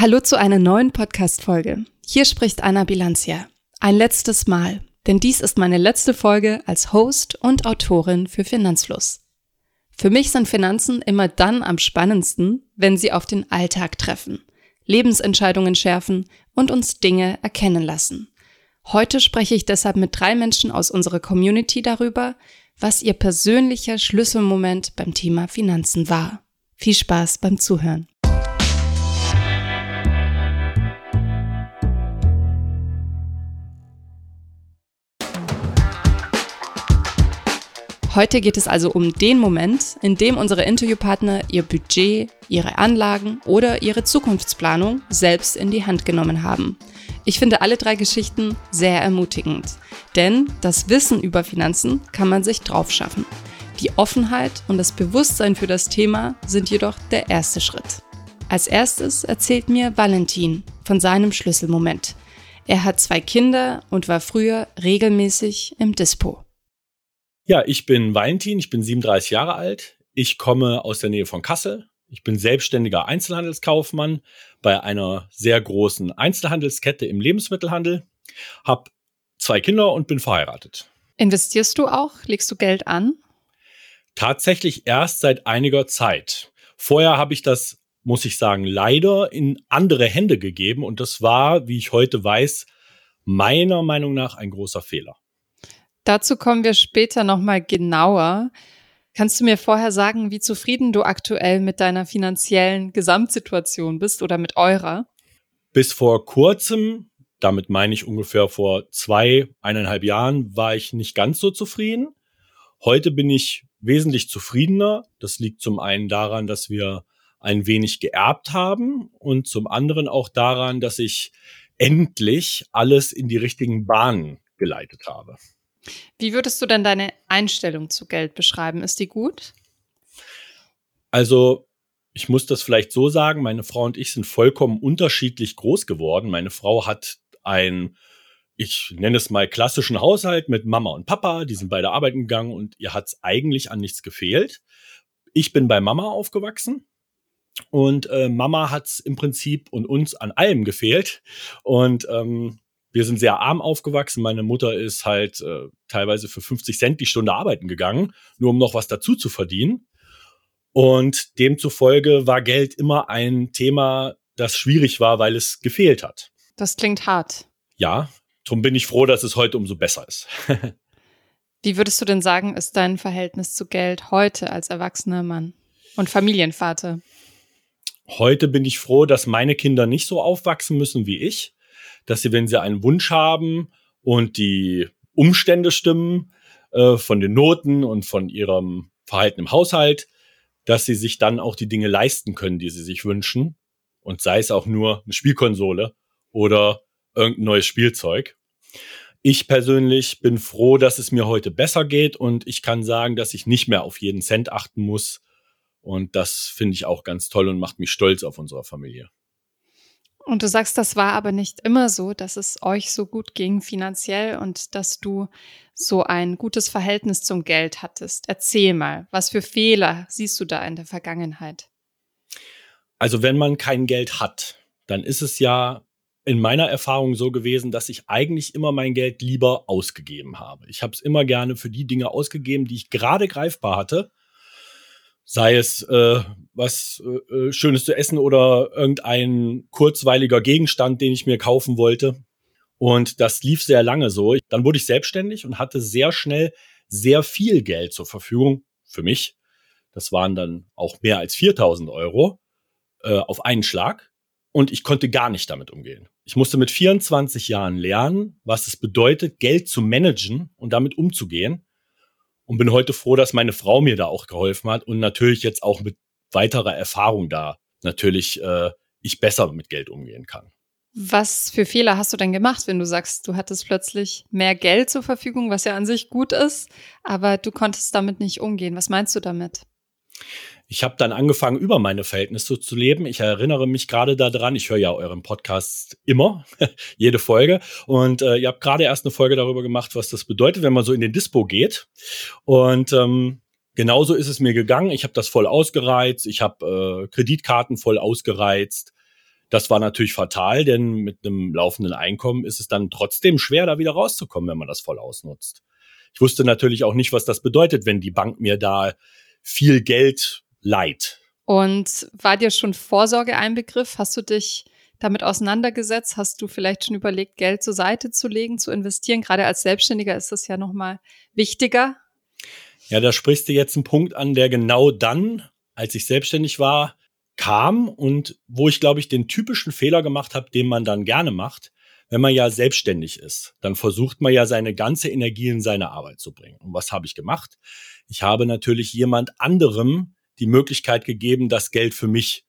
Hallo zu einer neuen Podcast-Folge. Hier spricht Anna Bilancia. Ein letztes Mal, denn dies ist meine letzte Folge als Host und Autorin für Finanzfluss. Für mich sind Finanzen immer dann am spannendsten, wenn sie auf den Alltag treffen, Lebensentscheidungen schärfen und uns Dinge erkennen lassen. Heute spreche ich deshalb mit drei Menschen aus unserer Community darüber, was ihr persönlicher Schlüsselmoment beim Thema Finanzen war. Viel Spaß beim Zuhören. Heute geht es also um den Moment, in dem unsere Interviewpartner ihr Budget, ihre Anlagen oder ihre Zukunftsplanung selbst in die Hand genommen haben. Ich finde alle drei Geschichten sehr ermutigend, denn das Wissen über Finanzen kann man sich drauf schaffen. Die Offenheit und das Bewusstsein für das Thema sind jedoch der erste Schritt. Als erstes erzählt mir Valentin von seinem Schlüsselmoment. Er hat zwei Kinder und war früher regelmäßig im Dispo. Ja, ich bin Valentin, ich bin 37 Jahre alt. Ich komme aus der Nähe von Kassel. Ich bin selbstständiger Einzelhandelskaufmann bei einer sehr großen Einzelhandelskette im Lebensmittelhandel, habe zwei Kinder und bin verheiratet. Investierst du auch? Legst du Geld an? Tatsächlich erst seit einiger Zeit. Vorher habe ich das, muss ich sagen, leider in andere Hände gegeben und das war, wie ich heute weiß, meiner Meinung nach ein großer Fehler. Dazu kommen wir später nochmal genauer. Kannst du mir vorher sagen, wie zufrieden du aktuell mit deiner finanziellen Gesamtsituation bist oder mit eurer? Bis vor kurzem, damit meine ich ungefähr vor zwei, eineinhalb Jahren, war ich nicht ganz so zufrieden. Heute bin ich wesentlich zufriedener. Das liegt zum einen daran, dass wir ein wenig geerbt haben und zum anderen auch daran, dass ich endlich alles in die richtigen Bahnen geleitet habe. Wie würdest du denn deine Einstellung zu Geld beschreiben? Ist die gut? Also, ich muss das vielleicht so sagen, meine Frau und ich sind vollkommen unterschiedlich groß geworden. Meine Frau hat ein, ich nenne es mal klassischen Haushalt mit Mama und Papa, die sind beide arbeiten gegangen und ihr hat es eigentlich an nichts gefehlt. Ich bin bei Mama aufgewachsen und äh, Mama hat es im Prinzip und uns an allem gefehlt. Und ähm, wir sind sehr arm aufgewachsen. Meine Mutter ist halt äh, teilweise für 50 Cent die Stunde arbeiten gegangen, nur um noch was dazu zu verdienen. Und demzufolge war Geld immer ein Thema, das schwierig war, weil es gefehlt hat. Das klingt hart. Ja, darum bin ich froh, dass es heute umso besser ist. Wie würdest du denn sagen, ist dein Verhältnis zu Geld heute als erwachsener Mann und Familienvater? Heute bin ich froh, dass meine Kinder nicht so aufwachsen müssen wie ich dass sie, wenn sie einen Wunsch haben und die Umstände stimmen, äh, von den Noten und von ihrem Verhalten im Haushalt, dass sie sich dann auch die Dinge leisten können, die sie sich wünschen. Und sei es auch nur eine Spielkonsole oder irgendein neues Spielzeug. Ich persönlich bin froh, dass es mir heute besser geht und ich kann sagen, dass ich nicht mehr auf jeden Cent achten muss. Und das finde ich auch ganz toll und macht mich stolz auf unsere Familie. Und du sagst, das war aber nicht immer so, dass es euch so gut ging finanziell und dass du so ein gutes Verhältnis zum Geld hattest. Erzähl mal, was für Fehler siehst du da in der Vergangenheit? Also wenn man kein Geld hat, dann ist es ja in meiner Erfahrung so gewesen, dass ich eigentlich immer mein Geld lieber ausgegeben habe. Ich habe es immer gerne für die Dinge ausgegeben, die ich gerade greifbar hatte sei es äh, was äh, äh, Schönes zu essen oder irgendein kurzweiliger Gegenstand, den ich mir kaufen wollte. Und das lief sehr lange so. Dann wurde ich selbstständig und hatte sehr schnell sehr viel Geld zur Verfügung für mich. Das waren dann auch mehr als 4000 Euro äh, auf einen Schlag. Und ich konnte gar nicht damit umgehen. Ich musste mit 24 Jahren lernen, was es bedeutet, Geld zu managen und damit umzugehen und bin heute froh, dass meine Frau mir da auch geholfen hat und natürlich jetzt auch mit weiterer Erfahrung da natürlich äh, ich besser mit Geld umgehen kann. Was für Fehler hast du denn gemacht, wenn du sagst, du hattest plötzlich mehr Geld zur Verfügung, was ja an sich gut ist, aber du konntest damit nicht umgehen? Was meinst du damit? Ich habe dann angefangen, über meine Verhältnisse zu leben. Ich erinnere mich gerade daran, ich höre ja euren Podcast immer, jede Folge. Und äh, ihr habt gerade erst eine Folge darüber gemacht, was das bedeutet, wenn man so in den Dispo geht. Und ähm, genauso ist es mir gegangen. Ich habe das voll ausgereizt. Ich habe äh, Kreditkarten voll ausgereizt. Das war natürlich fatal, denn mit einem laufenden Einkommen ist es dann trotzdem schwer, da wieder rauszukommen, wenn man das voll ausnutzt. Ich wusste natürlich auch nicht, was das bedeutet, wenn die Bank mir da viel Geld leiht. Und war dir schon Vorsorge ein Begriff? Hast du dich damit auseinandergesetzt? Hast du vielleicht schon überlegt, Geld zur Seite zu legen, zu investieren? Gerade als Selbstständiger ist das ja nochmal wichtiger. Ja, da sprichst du jetzt einen Punkt an, der genau dann, als ich selbstständig war, kam und wo ich, glaube ich, den typischen Fehler gemacht habe, den man dann gerne macht. Wenn man ja selbstständig ist, dann versucht man ja seine ganze Energie in seine Arbeit zu bringen. Und was habe ich gemacht? Ich habe natürlich jemand anderem die Möglichkeit gegeben, das Geld für mich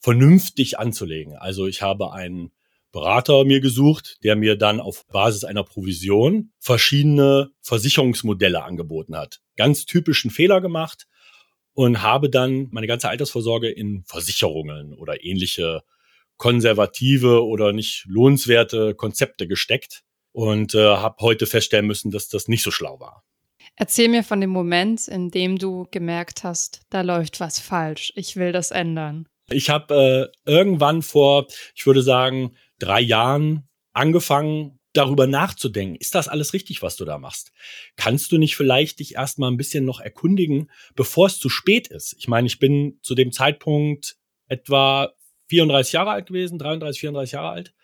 vernünftig anzulegen. Also ich habe einen Berater mir gesucht, der mir dann auf Basis einer Provision verschiedene Versicherungsmodelle angeboten hat. Ganz typischen Fehler gemacht und habe dann meine ganze Altersvorsorge in Versicherungen oder ähnliche konservative oder nicht lohnenswerte Konzepte gesteckt und äh, habe heute feststellen müssen, dass das nicht so schlau war. Erzähl mir von dem Moment, in dem du gemerkt hast, da läuft was falsch. Ich will das ändern. Ich habe äh, irgendwann vor, ich würde sagen, drei Jahren angefangen, darüber nachzudenken. Ist das alles richtig, was du da machst? Kannst du nicht vielleicht dich erstmal ein bisschen noch erkundigen, bevor es zu spät ist? Ich meine, ich bin zu dem Zeitpunkt etwa 34 Jahre alt gewesen, 33, 34 Jahre alt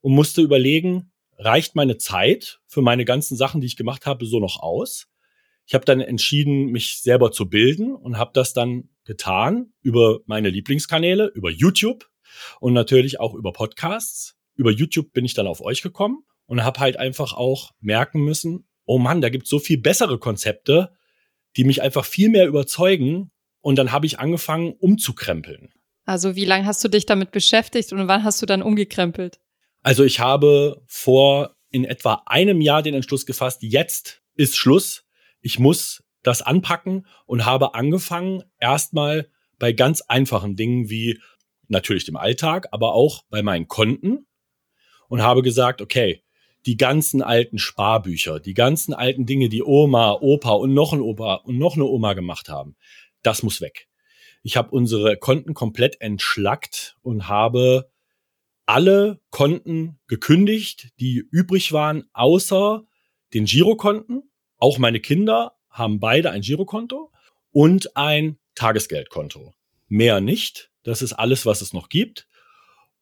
und musste überlegen, reicht meine Zeit für meine ganzen Sachen, die ich gemacht habe, so noch aus? Ich habe dann entschieden, mich selber zu bilden und habe das dann getan über meine Lieblingskanäle, über YouTube und natürlich auch über Podcasts. Über YouTube bin ich dann auf euch gekommen und habe halt einfach auch merken müssen, oh Mann, da gibt es so viel bessere Konzepte, die mich einfach viel mehr überzeugen. Und dann habe ich angefangen, umzukrempeln. Also wie lange hast du dich damit beschäftigt und wann hast du dann umgekrempelt? Also ich habe vor in etwa einem Jahr den Entschluss gefasst, jetzt ist Schluss ich muss das anpacken und habe angefangen, erstmal bei ganz einfachen Dingen wie natürlich dem Alltag, aber auch bei meinen Konten und habe gesagt, okay, die ganzen alten Sparbücher, die ganzen alten Dinge, die Oma, Opa und noch ein Opa und noch eine Oma gemacht haben, das muss weg. Ich habe unsere Konten komplett entschlackt und habe alle Konten gekündigt, die übrig waren, außer den Girokonten auch meine Kinder haben beide ein Girokonto und ein Tagesgeldkonto. Mehr nicht. Das ist alles, was es noch gibt.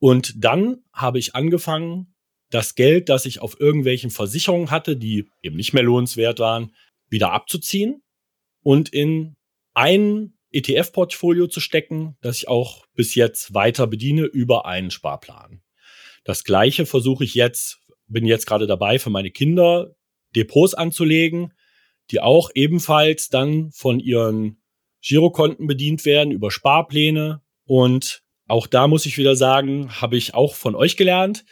Und dann habe ich angefangen, das Geld, das ich auf irgendwelchen Versicherungen hatte, die eben nicht mehr lohnenswert waren, wieder abzuziehen und in ein ETF-Portfolio zu stecken, das ich auch bis jetzt weiter bediene über einen Sparplan. Das gleiche versuche ich jetzt, bin jetzt gerade dabei, für meine Kinder Depots anzulegen, die auch ebenfalls dann von ihren Girokonten bedient werden über Sparpläne. Und auch da muss ich wieder sagen, habe ich auch von euch gelernt.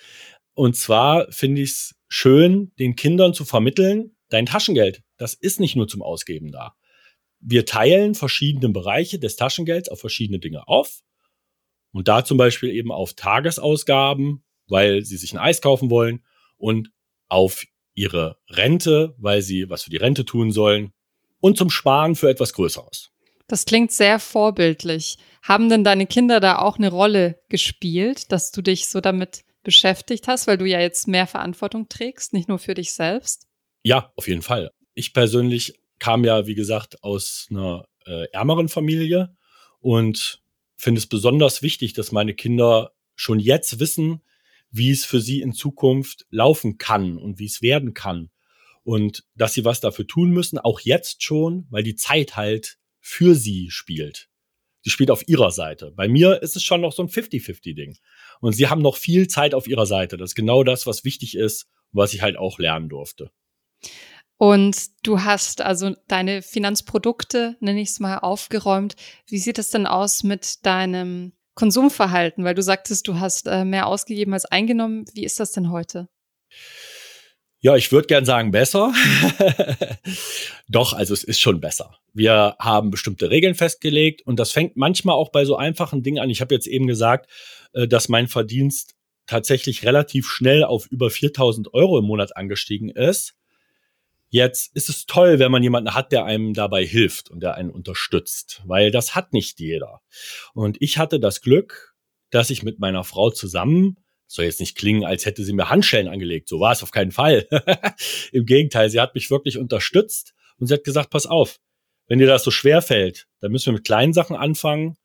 Und zwar finde ich es schön, den Kindern zu vermitteln, dein Taschengeld, das ist nicht nur zum Ausgeben da. Wir teilen verschiedene Bereiche des Taschengelds auf verschiedene Dinge auf. Und da zum Beispiel eben auf Tagesausgaben, weil sie sich ein Eis kaufen wollen und auf ihre Rente, weil sie was für die Rente tun sollen und zum Sparen für etwas Größeres. Das klingt sehr vorbildlich. Haben denn deine Kinder da auch eine Rolle gespielt, dass du dich so damit beschäftigt hast, weil du ja jetzt mehr Verantwortung trägst, nicht nur für dich selbst? Ja, auf jeden Fall. Ich persönlich kam ja, wie gesagt, aus einer äh, ärmeren Familie und finde es besonders wichtig, dass meine Kinder schon jetzt wissen, wie es für sie in Zukunft laufen kann und wie es werden kann. Und dass sie was dafür tun müssen, auch jetzt schon, weil die Zeit halt für sie spielt. Sie spielt auf ihrer Seite. Bei mir ist es schon noch so ein 50-50-Ding. Und sie haben noch viel Zeit auf ihrer Seite. Das ist genau das, was wichtig ist, was ich halt auch lernen durfte. Und du hast also deine Finanzprodukte, nenne ich es mal, aufgeräumt. Wie sieht es denn aus mit deinem Konsumverhalten? Weil du sagtest, du hast äh, mehr ausgegeben als eingenommen. Wie ist das denn heute? Ja, ich würde gern sagen, besser. Doch, also es ist schon besser. Wir haben bestimmte Regeln festgelegt und das fängt manchmal auch bei so einfachen Dingen an. Ich habe jetzt eben gesagt, äh, dass mein Verdienst tatsächlich relativ schnell auf über 4000 Euro im Monat angestiegen ist. Jetzt ist es toll, wenn man jemanden hat, der einem dabei hilft und der einen unterstützt, weil das hat nicht jeder. Und ich hatte das Glück, dass ich mit meiner Frau zusammen soll jetzt nicht klingen, als hätte sie mir Handschellen angelegt. So war es auf keinen Fall. Im Gegenteil, sie hat mich wirklich unterstützt und sie hat gesagt, pass auf, wenn dir das so schwer fällt, dann müssen wir mit kleinen Sachen anfangen.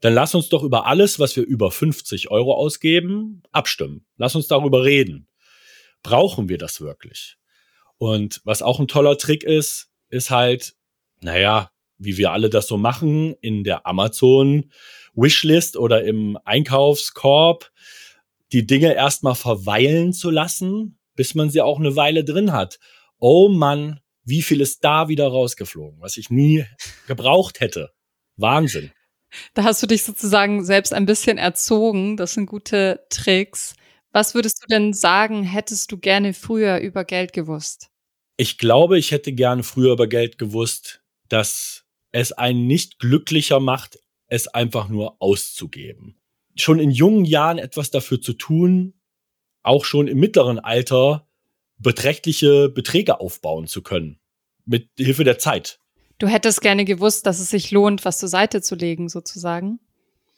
Dann lass uns doch über alles, was wir über 50 Euro ausgeben, abstimmen. Lass uns darüber reden. Brauchen wir das wirklich? Und was auch ein toller Trick ist, ist halt, naja, wie wir alle das so machen, in der Amazon Wishlist oder im Einkaufskorb die Dinge erstmal verweilen zu lassen, bis man sie auch eine Weile drin hat. Oh Mann, wie viel ist da wieder rausgeflogen, was ich nie gebraucht hätte. Wahnsinn. Da hast du dich sozusagen selbst ein bisschen erzogen. Das sind gute Tricks. Was würdest du denn sagen, hättest du gerne früher über Geld gewusst? Ich glaube, ich hätte gerne früher über Geld gewusst, dass es einen nicht glücklicher macht, es einfach nur auszugeben schon in jungen Jahren etwas dafür zu tun, auch schon im mittleren Alter beträchtliche Beträge aufbauen zu können. Mit Hilfe der Zeit. Du hättest gerne gewusst, dass es sich lohnt, was zur Seite zu legen, sozusagen.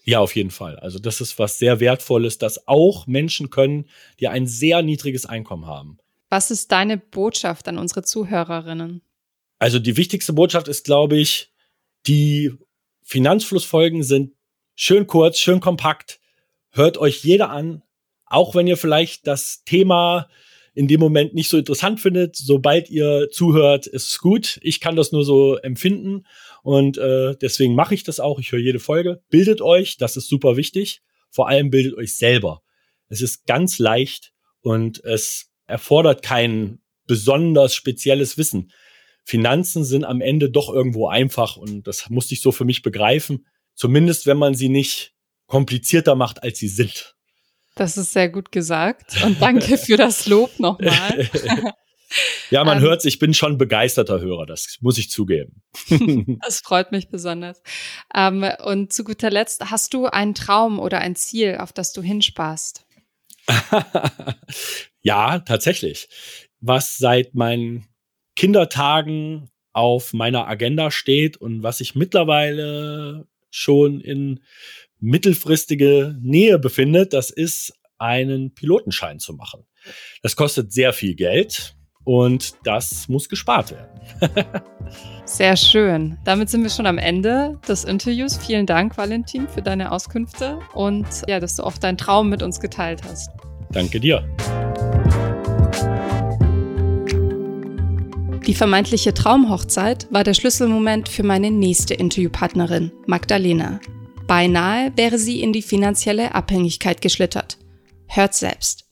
Ja, auf jeden Fall. Also das ist was sehr Wertvolles, das auch Menschen können, die ein sehr niedriges Einkommen haben. Was ist deine Botschaft an unsere Zuhörerinnen? Also die wichtigste Botschaft ist, glaube ich, die Finanzflussfolgen sind Schön kurz, schön kompakt. Hört euch jeder an. Auch wenn ihr vielleicht das Thema in dem Moment nicht so interessant findet, sobald ihr zuhört, ist es gut. Ich kann das nur so empfinden und äh, deswegen mache ich das auch. Ich höre jede Folge. Bildet euch, das ist super wichtig. Vor allem bildet euch selber. Es ist ganz leicht und es erfordert kein besonders spezielles Wissen. Finanzen sind am Ende doch irgendwo einfach und das musste ich so für mich begreifen. Zumindest, wenn man sie nicht komplizierter macht, als sie sind. Das ist sehr gut gesagt und danke für das Lob nochmal. ja, man ähm, hört, ich bin schon begeisterter Hörer, das muss ich zugeben. das freut mich besonders. Ähm, und zu guter Letzt, hast du einen Traum oder ein Ziel, auf das du hinsparst? ja, tatsächlich. Was seit meinen Kindertagen auf meiner Agenda steht und was ich mittlerweile schon in mittelfristige Nähe befindet, das ist einen Pilotenschein zu machen. Das kostet sehr viel Geld und das muss gespart werden. sehr schön. Damit sind wir schon am Ende des Interviews. Vielen Dank, Valentin, für deine Auskünfte und ja, dass du auch deinen Traum mit uns geteilt hast. Danke dir. Die vermeintliche Traumhochzeit war der Schlüsselmoment für meine nächste Interviewpartnerin, Magdalena. Beinahe wäre sie in die finanzielle Abhängigkeit geschlittert. Hört selbst.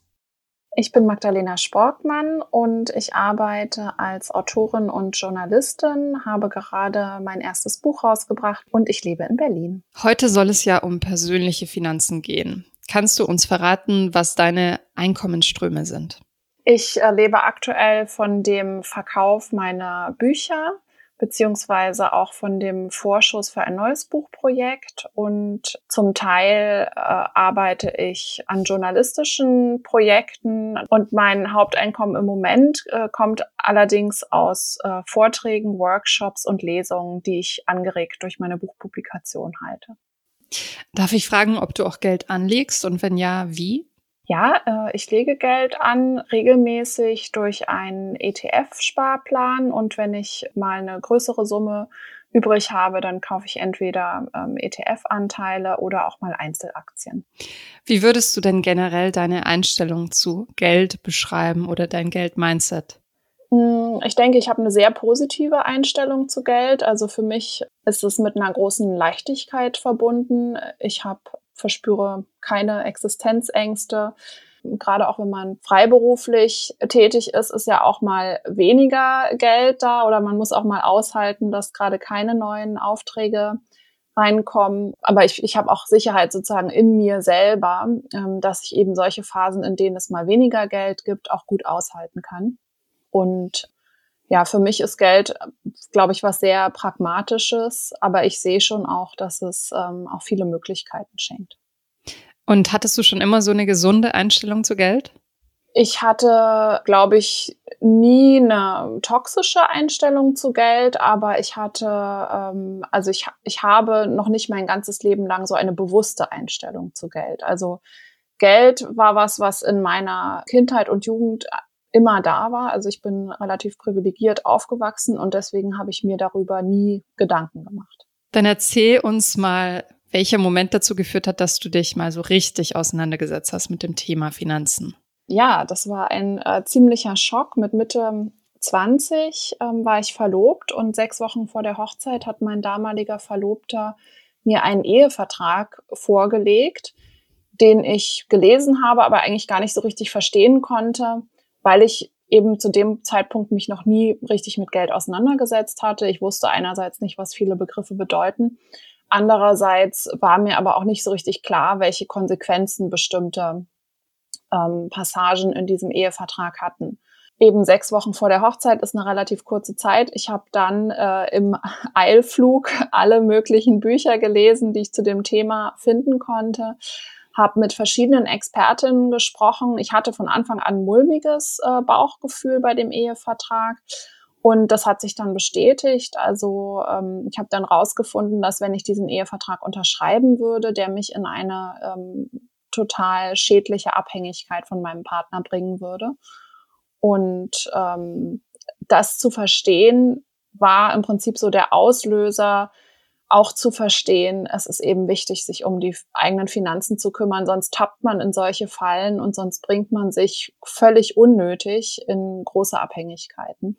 Ich bin Magdalena Sporkmann und ich arbeite als Autorin und Journalistin, habe gerade mein erstes Buch rausgebracht und ich lebe in Berlin. Heute soll es ja um persönliche Finanzen gehen. Kannst du uns verraten, was deine Einkommensströme sind? Ich äh, lebe aktuell von dem Verkauf meiner Bücher beziehungsweise auch von dem Vorschuss für ein neues Buchprojekt und zum Teil äh, arbeite ich an journalistischen Projekten und mein Haupteinkommen im Moment äh, kommt allerdings aus äh, Vorträgen, Workshops und Lesungen, die ich angeregt durch meine Buchpublikation halte. Darf ich fragen, ob du auch Geld anlegst und wenn ja, wie? Ja, äh, ich lege Geld an, regelmäßig durch einen ETF-Sparplan und wenn ich mal eine größere Summe übrig habe, dann kaufe ich entweder ähm, ETF-Anteile oder auch mal Einzelaktien. Wie würdest du denn generell deine Einstellung zu Geld beschreiben oder dein Geld-Mindset? Hm, ich denke, ich habe eine sehr positive Einstellung zu Geld. Also für mich ist es mit einer großen Leichtigkeit verbunden. Ich habe verspüre keine Existenzängste. Gerade auch wenn man freiberuflich tätig ist, ist ja auch mal weniger Geld da oder man muss auch mal aushalten, dass gerade keine neuen Aufträge reinkommen. Aber ich, ich habe auch Sicherheit sozusagen in mir selber, ähm, dass ich eben solche Phasen, in denen es mal weniger Geld gibt, auch gut aushalten kann. Und ja, für mich ist Geld, glaube ich, was sehr Pragmatisches, aber ich sehe schon auch, dass es ähm, auch viele Möglichkeiten schenkt. Und hattest du schon immer so eine gesunde Einstellung zu Geld? Ich hatte, glaube ich, nie eine toxische Einstellung zu Geld, aber ich hatte, ähm, also ich, ich habe noch nicht mein ganzes Leben lang so eine bewusste Einstellung zu Geld. Also Geld war was, was in meiner Kindheit und Jugend immer da war. Also ich bin relativ privilegiert aufgewachsen und deswegen habe ich mir darüber nie Gedanken gemacht. Dann erzähl uns mal, welcher Moment dazu geführt hat, dass du dich mal so richtig auseinandergesetzt hast mit dem Thema Finanzen. Ja, das war ein äh, ziemlicher Schock. Mit Mitte 20 ähm, war ich verlobt und sechs Wochen vor der Hochzeit hat mein damaliger Verlobter mir einen Ehevertrag vorgelegt, den ich gelesen habe, aber eigentlich gar nicht so richtig verstehen konnte, weil ich eben zu dem Zeitpunkt mich noch nie richtig mit Geld auseinandergesetzt hatte. Ich wusste einerseits nicht, was viele Begriffe bedeuten. Andererseits war mir aber auch nicht so richtig klar, welche Konsequenzen bestimmte ähm, Passagen in diesem Ehevertrag hatten. Eben sechs Wochen vor der Hochzeit ist eine relativ kurze Zeit. Ich habe dann äh, im Eilflug alle möglichen Bücher gelesen, die ich zu dem Thema finden konnte habe mit verschiedenen Expertinnen gesprochen. Ich hatte von Anfang an mulmiges äh, Bauchgefühl bei dem Ehevertrag. Und das hat sich dann bestätigt. Also ähm, ich habe dann rausgefunden, dass wenn ich diesen Ehevertrag unterschreiben würde, der mich in eine ähm, total schädliche Abhängigkeit von meinem Partner bringen würde. Und ähm, das zu verstehen, war im Prinzip so der Auslöser, auch zu verstehen, es ist eben wichtig, sich um die eigenen Finanzen zu kümmern, sonst tappt man in solche Fallen und sonst bringt man sich völlig unnötig in große Abhängigkeiten.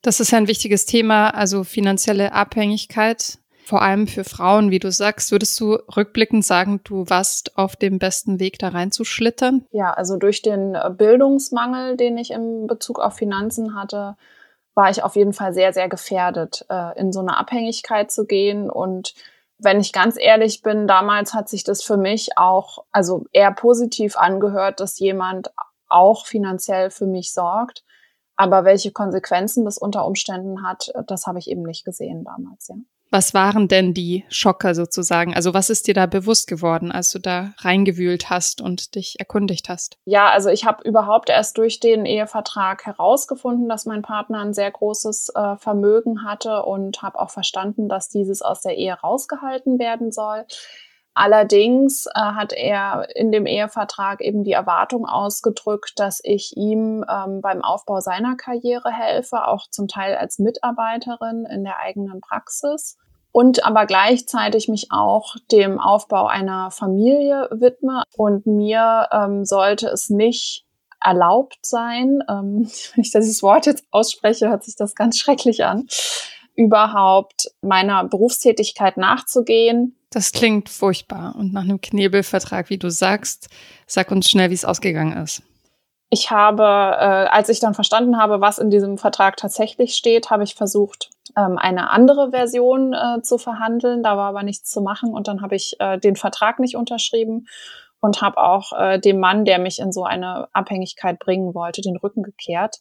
Das ist ja ein wichtiges Thema, also finanzielle Abhängigkeit, vor allem für Frauen, wie du sagst. Würdest du rückblickend sagen, du warst auf dem besten Weg, da reinzuschlittern? Ja, also durch den Bildungsmangel, den ich in Bezug auf Finanzen hatte, war ich auf jeden Fall sehr, sehr gefährdet, äh, in so eine Abhängigkeit zu gehen. Und wenn ich ganz ehrlich bin, damals hat sich das für mich auch, also eher positiv angehört, dass jemand auch finanziell für mich sorgt. Aber welche Konsequenzen das unter Umständen hat, das habe ich eben nicht gesehen damals, ja. Was waren denn die Schocker sozusagen? Also was ist dir da bewusst geworden, als du da reingewühlt hast und dich erkundigt hast? Ja, also ich habe überhaupt erst durch den Ehevertrag herausgefunden, dass mein Partner ein sehr großes äh, Vermögen hatte und habe auch verstanden, dass dieses aus der Ehe rausgehalten werden soll. Allerdings äh, hat er in dem Ehevertrag eben die Erwartung ausgedrückt, dass ich ihm ähm, beim Aufbau seiner Karriere helfe, auch zum Teil als Mitarbeiterin in der eigenen Praxis und aber gleichzeitig mich auch dem Aufbau einer Familie widme. Und mir ähm, sollte es nicht erlaubt sein, ähm, wenn ich dieses Wort jetzt ausspreche, hört sich das ganz schrecklich an, überhaupt meiner Berufstätigkeit nachzugehen. Das klingt furchtbar und nach einem Knebelvertrag, wie du sagst. Sag uns schnell, wie es ausgegangen ist. Ich habe, äh, als ich dann verstanden habe, was in diesem Vertrag tatsächlich steht, habe ich versucht, ähm, eine andere Version äh, zu verhandeln. Da war aber nichts zu machen und dann habe ich äh, den Vertrag nicht unterschrieben und habe auch äh, dem Mann, der mich in so eine Abhängigkeit bringen wollte, den Rücken gekehrt.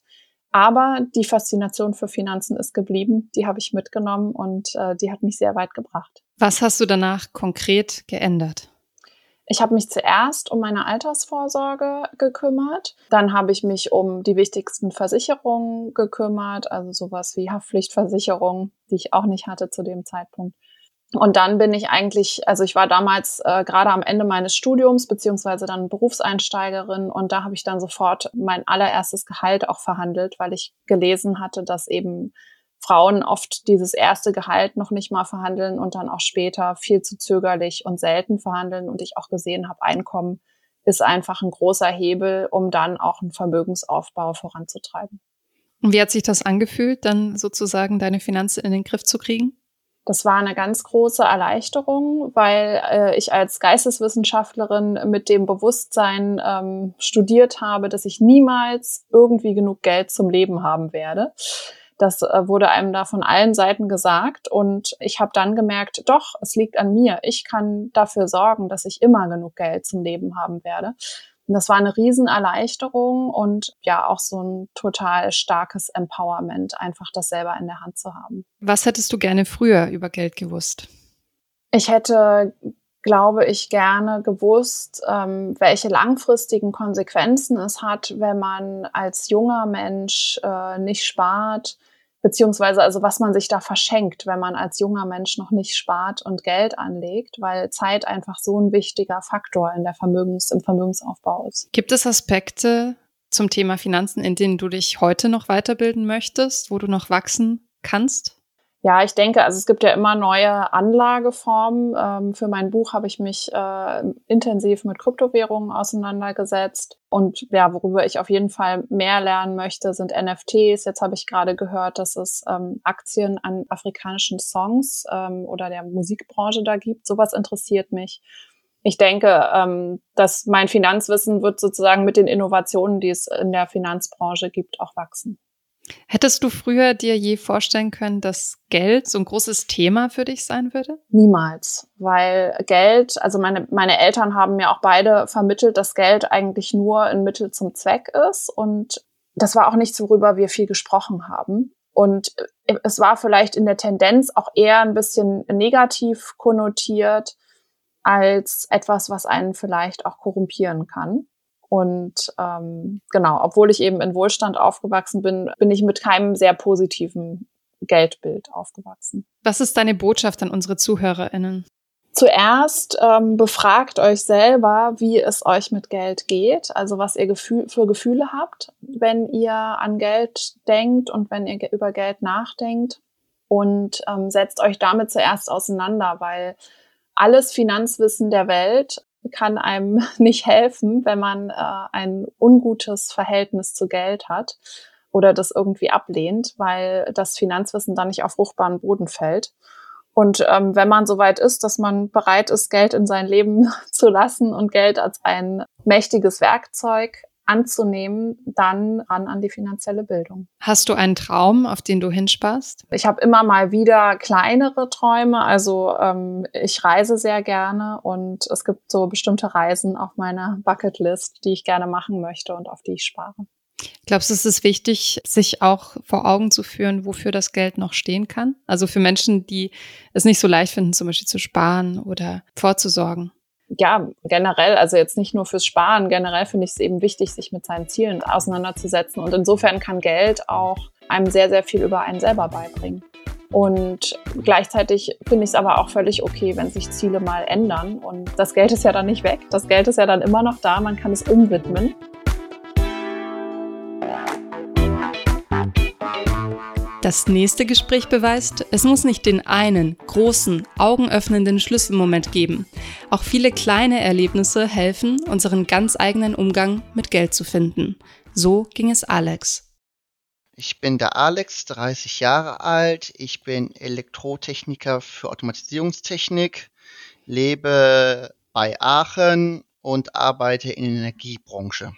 Aber die Faszination für Finanzen ist geblieben. Die habe ich mitgenommen und äh, die hat mich sehr weit gebracht. Was hast du danach konkret geändert? Ich habe mich zuerst um meine Altersvorsorge gekümmert. Dann habe ich mich um die wichtigsten Versicherungen gekümmert, also sowas wie Haftpflichtversicherung, die ich auch nicht hatte zu dem Zeitpunkt. Und dann bin ich eigentlich, also ich war damals äh, gerade am Ende meines Studiums, beziehungsweise dann Berufseinsteigerin und da habe ich dann sofort mein allererstes Gehalt auch verhandelt, weil ich gelesen hatte, dass eben Frauen oft dieses erste Gehalt noch nicht mal verhandeln und dann auch später viel zu zögerlich und selten verhandeln. Und ich auch gesehen habe, Einkommen ist einfach ein großer Hebel, um dann auch einen Vermögensaufbau voranzutreiben. Und wie hat sich das angefühlt, dann sozusagen deine Finanzen in den Griff zu kriegen? Das war eine ganz große Erleichterung, weil äh, ich als Geisteswissenschaftlerin mit dem Bewusstsein ähm, studiert habe, dass ich niemals irgendwie genug Geld zum Leben haben werde. Das äh, wurde einem da von allen Seiten gesagt und ich habe dann gemerkt, doch, es liegt an mir. Ich kann dafür sorgen, dass ich immer genug Geld zum Leben haben werde. Und das war eine Riesenerleichterung und ja auch so ein total starkes Empowerment, einfach das selber in der Hand zu haben. Was hättest du gerne früher über Geld gewusst? Ich hätte glaube ich, gerne gewusst, ähm, welche langfristigen Konsequenzen es hat, wenn man als junger Mensch äh, nicht spart, beziehungsweise also was man sich da verschenkt, wenn man als junger Mensch noch nicht spart und Geld anlegt, weil Zeit einfach so ein wichtiger Faktor in der Vermögens, im Vermögensaufbau ist. Gibt es Aspekte zum Thema Finanzen, in denen du dich heute noch weiterbilden möchtest, wo du noch wachsen kannst? Ja, ich denke, also es gibt ja immer neue Anlageformen. Ähm, für mein Buch habe ich mich äh, intensiv mit Kryptowährungen auseinandergesetzt. Und ja, worüber ich auf jeden Fall mehr lernen möchte, sind NFTs. Jetzt habe ich gerade gehört, dass es ähm, Aktien an afrikanischen Songs ähm, oder der Musikbranche da gibt. Sowas interessiert mich. Ich denke, ähm, dass mein Finanzwissen wird sozusagen mit den Innovationen, die es in der Finanzbranche gibt, auch wachsen. Hättest du früher dir je vorstellen können, dass Geld so ein großes Thema für dich sein würde? Niemals, weil Geld, also meine, meine Eltern haben mir auch beide vermittelt, dass Geld eigentlich nur ein Mittel zum Zweck ist und das war auch nichts, worüber wir viel gesprochen haben. Und es war vielleicht in der Tendenz auch eher ein bisschen negativ konnotiert als etwas, was einen vielleicht auch korrumpieren kann. Und ähm, genau, obwohl ich eben in Wohlstand aufgewachsen bin, bin ich mit keinem sehr positiven Geldbild aufgewachsen. Was ist deine Botschaft an unsere ZuhörerInnen? Zuerst ähm, befragt euch selber, wie es euch mit Geld geht, also was ihr Gefühl, für Gefühle habt, wenn ihr an Geld denkt und wenn ihr über Geld nachdenkt. Und ähm, setzt euch damit zuerst auseinander, weil alles Finanzwissen der Welt kann einem nicht helfen, wenn man äh, ein ungutes Verhältnis zu Geld hat oder das irgendwie ablehnt, weil das Finanzwissen dann nicht auf fruchtbaren Boden fällt. Und ähm, wenn man soweit ist, dass man bereit ist, Geld in sein Leben zu lassen und Geld als ein mächtiges Werkzeug anzunehmen, dann ran an die finanzielle Bildung. Hast du einen Traum, auf den du hinsparst? Ich habe immer mal wieder kleinere Träume. Also ähm, ich reise sehr gerne und es gibt so bestimmte Reisen auf meiner Bucketlist, die ich gerne machen möchte und auf die ich spare. Glaubst du, es ist wichtig, sich auch vor Augen zu führen, wofür das Geld noch stehen kann? Also für Menschen, die es nicht so leicht finden, zum Beispiel zu sparen oder vorzusorgen ja, generell, also jetzt nicht nur fürs Sparen, generell finde ich es eben wichtig, sich mit seinen Zielen auseinanderzusetzen. Und insofern kann Geld auch einem sehr, sehr viel über einen selber beibringen. Und gleichzeitig finde ich es aber auch völlig okay, wenn sich Ziele mal ändern. Und das Geld ist ja dann nicht weg. Das Geld ist ja dann immer noch da. Man kann es umwidmen. Das nächste Gespräch beweist, es muss nicht den einen großen, augenöffnenden Schlüsselmoment geben. Auch viele kleine Erlebnisse helfen, unseren ganz eigenen Umgang mit Geld zu finden. So ging es Alex. Ich bin der Alex, 30 Jahre alt. Ich bin Elektrotechniker für Automatisierungstechnik, lebe bei Aachen und arbeite in der Energiebranche.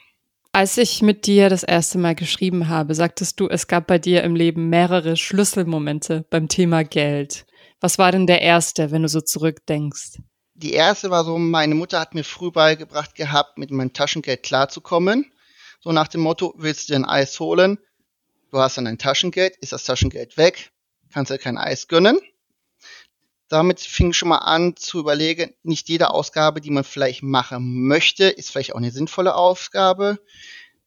Als ich mit dir das erste Mal geschrieben habe, sagtest du, es gab bei dir im Leben mehrere Schlüsselmomente beim Thema Geld. Was war denn der erste, wenn du so zurückdenkst? Die erste war so, meine Mutter hat mir früh beigebracht gehabt, mit meinem Taschengeld klarzukommen. So nach dem Motto, willst du dir ein Eis holen? Du hast dann ein Taschengeld, ist das Taschengeld weg, kannst dir kein Eis gönnen. Damit fing schon mal an zu überlegen, nicht jede Ausgabe, die man vielleicht machen möchte, ist vielleicht auch eine sinnvolle Ausgabe.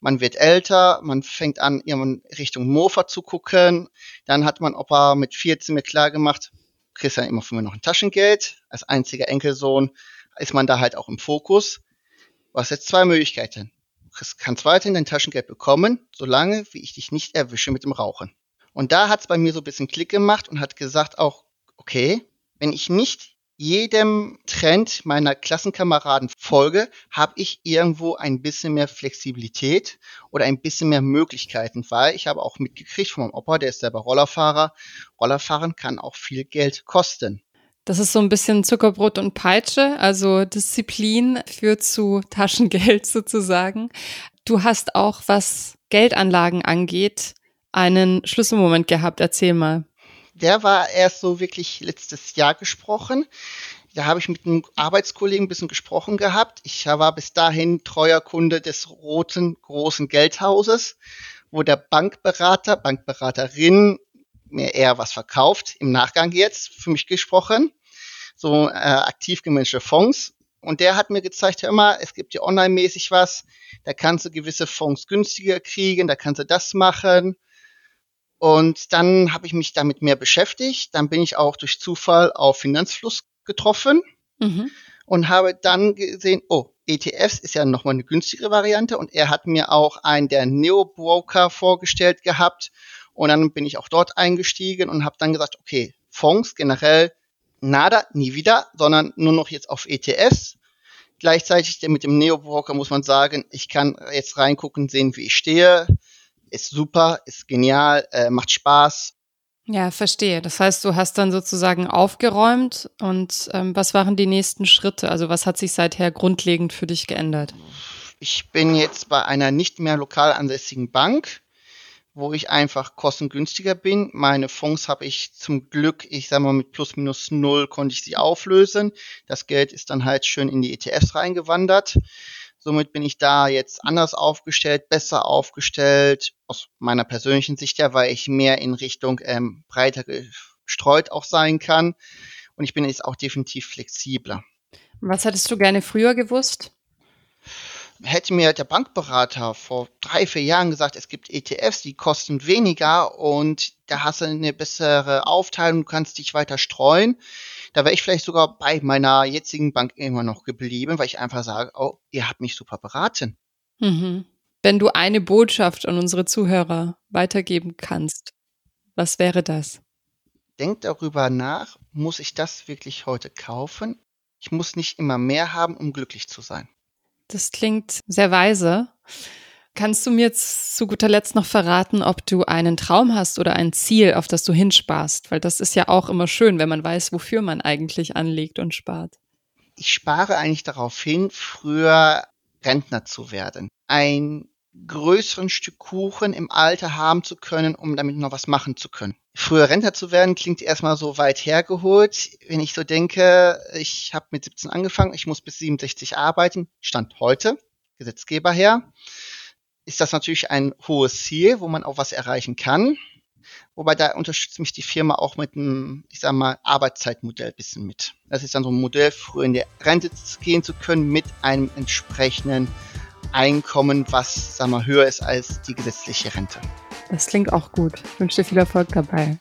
Man wird älter, man fängt an, irgendwann Richtung Mofa zu gucken. Dann hat man Opa mit 14 mir klar gemacht, kriegst dann immer von mir noch ein Taschengeld. Als einziger Enkelsohn ist man da halt auch im Fokus. Du hast jetzt zwei Möglichkeiten. Du kannst weiterhin dein Taschengeld bekommen, solange wie ich dich nicht erwische mit dem Rauchen. Und da hat es bei mir so ein bisschen Klick gemacht und hat gesagt auch, okay, wenn ich nicht jedem Trend meiner Klassenkameraden folge, habe ich irgendwo ein bisschen mehr Flexibilität oder ein bisschen mehr Möglichkeiten, weil ich habe auch mitgekriegt von meinem Opa, der ist selber Rollerfahrer. Rollerfahren kann auch viel Geld kosten. Das ist so ein bisschen Zuckerbrot und Peitsche, also Disziplin führt zu Taschengeld sozusagen. Du hast auch, was Geldanlagen angeht, einen Schlüsselmoment gehabt. Erzähl mal der war erst so wirklich letztes Jahr gesprochen. Da habe ich mit einem Arbeitskollegen ein bisschen gesprochen gehabt. Ich war bis dahin treuer Kunde des roten großen Geldhauses, wo der Bankberater, Bankberaterin mir eher was verkauft, im Nachgang jetzt für mich gesprochen. so äh, aktiv gemanagte Fonds. Und der hat mir gezeigt, hör mal, es gibt ja online-mäßig was, da kannst du gewisse Fonds günstiger kriegen, da kannst du das machen. Und dann habe ich mich damit mehr beschäftigt. Dann bin ich auch durch Zufall auf Finanzfluss getroffen mhm. und habe dann gesehen, oh, ETFs ist ja nochmal eine günstigere Variante und er hat mir auch einen der Neo-Broker vorgestellt gehabt und dann bin ich auch dort eingestiegen und habe dann gesagt, okay, Fonds generell nada, nie wieder, sondern nur noch jetzt auf ETFs. Gleichzeitig mit dem Neo-Broker muss man sagen, ich kann jetzt reingucken, sehen, wie ich stehe. Ist super, ist genial, äh, macht Spaß ja, verstehe. Das heißt, du hast dann sozusagen aufgeräumt und ähm, was waren die nächsten Schritte? Also was hat sich seither grundlegend für dich geändert? Ich bin jetzt bei einer nicht mehr lokal ansässigen Bank, wo ich einfach kostengünstiger bin. Meine Fonds habe ich zum Glück, ich sage mal mit plus minus null konnte ich sie auflösen. Das Geld ist dann halt schön in die ETFs reingewandert. Somit bin ich da jetzt anders aufgestellt, besser aufgestellt, aus meiner persönlichen Sicht ja, weil ich mehr in Richtung ähm, breiter gestreut auch sein kann. Und ich bin jetzt auch definitiv flexibler. Was hättest du gerne früher gewusst? Hätte mir der Bankberater vor drei, vier Jahren gesagt, es gibt ETFs, die kosten weniger und da hast du eine bessere Aufteilung, du kannst dich weiter streuen da wäre ich vielleicht sogar bei meiner jetzigen Bank immer noch geblieben, weil ich einfach sage, oh, ihr habt mich super beraten. Mhm. Wenn du eine Botschaft an unsere Zuhörer weitergeben kannst, was wäre das? Denkt darüber nach, muss ich das wirklich heute kaufen? Ich muss nicht immer mehr haben, um glücklich zu sein. Das klingt sehr weise. Kannst du mir jetzt zu guter Letzt noch verraten, ob du einen Traum hast oder ein Ziel, auf das du hinsparst? Weil das ist ja auch immer schön, wenn man weiß, wofür man eigentlich anlegt und spart. Ich spare eigentlich darauf hin, früher Rentner zu werden. Ein größeren Stück Kuchen im Alter haben zu können, um damit noch was machen zu können. Früher Rentner zu werden klingt erstmal so weit hergeholt. Wenn ich so denke, ich habe mit 17 angefangen, ich muss bis 67 arbeiten, stand heute, Gesetzgeber her ist das natürlich ein hohes Ziel, wo man auch was erreichen kann. Wobei da unterstützt mich die Firma auch mit einem, ich sag mal, Arbeitszeitmodell bisschen mit. Das ist dann so ein Modell, früher in die Rente gehen zu können mit einem entsprechenden Einkommen, was, sag mal, höher ist als die gesetzliche Rente. Das klingt auch gut. Ich wünsche dir viel Erfolg dabei.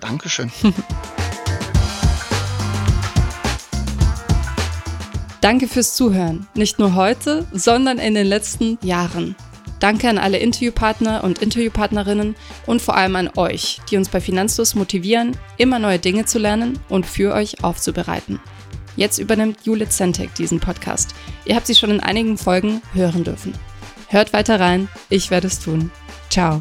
Dankeschön. Danke fürs Zuhören. Nicht nur heute, sondern in den letzten Jahren. Danke an alle Interviewpartner und Interviewpartnerinnen und vor allem an euch, die uns bei Finanzlos motivieren, immer neue Dinge zu lernen und für euch aufzubereiten. Jetzt übernimmt Jule Zentek diesen Podcast. Ihr habt sie schon in einigen Folgen hören dürfen. Hört weiter rein, ich werde es tun. Ciao.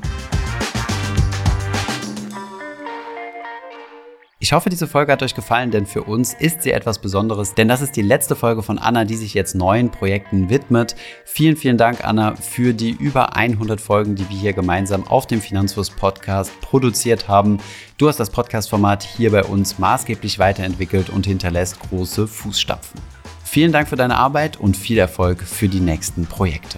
Ich hoffe, diese Folge hat euch gefallen, denn für uns ist sie etwas Besonderes, denn das ist die letzte Folge von Anna, die sich jetzt neuen Projekten widmet. Vielen, vielen Dank, Anna, für die über 100 Folgen, die wir hier gemeinsam auf dem Finanzfluss Podcast produziert haben. Du hast das Podcast-Format hier bei uns maßgeblich weiterentwickelt und hinterlässt große Fußstapfen. Vielen Dank für deine Arbeit und viel Erfolg für die nächsten Projekte.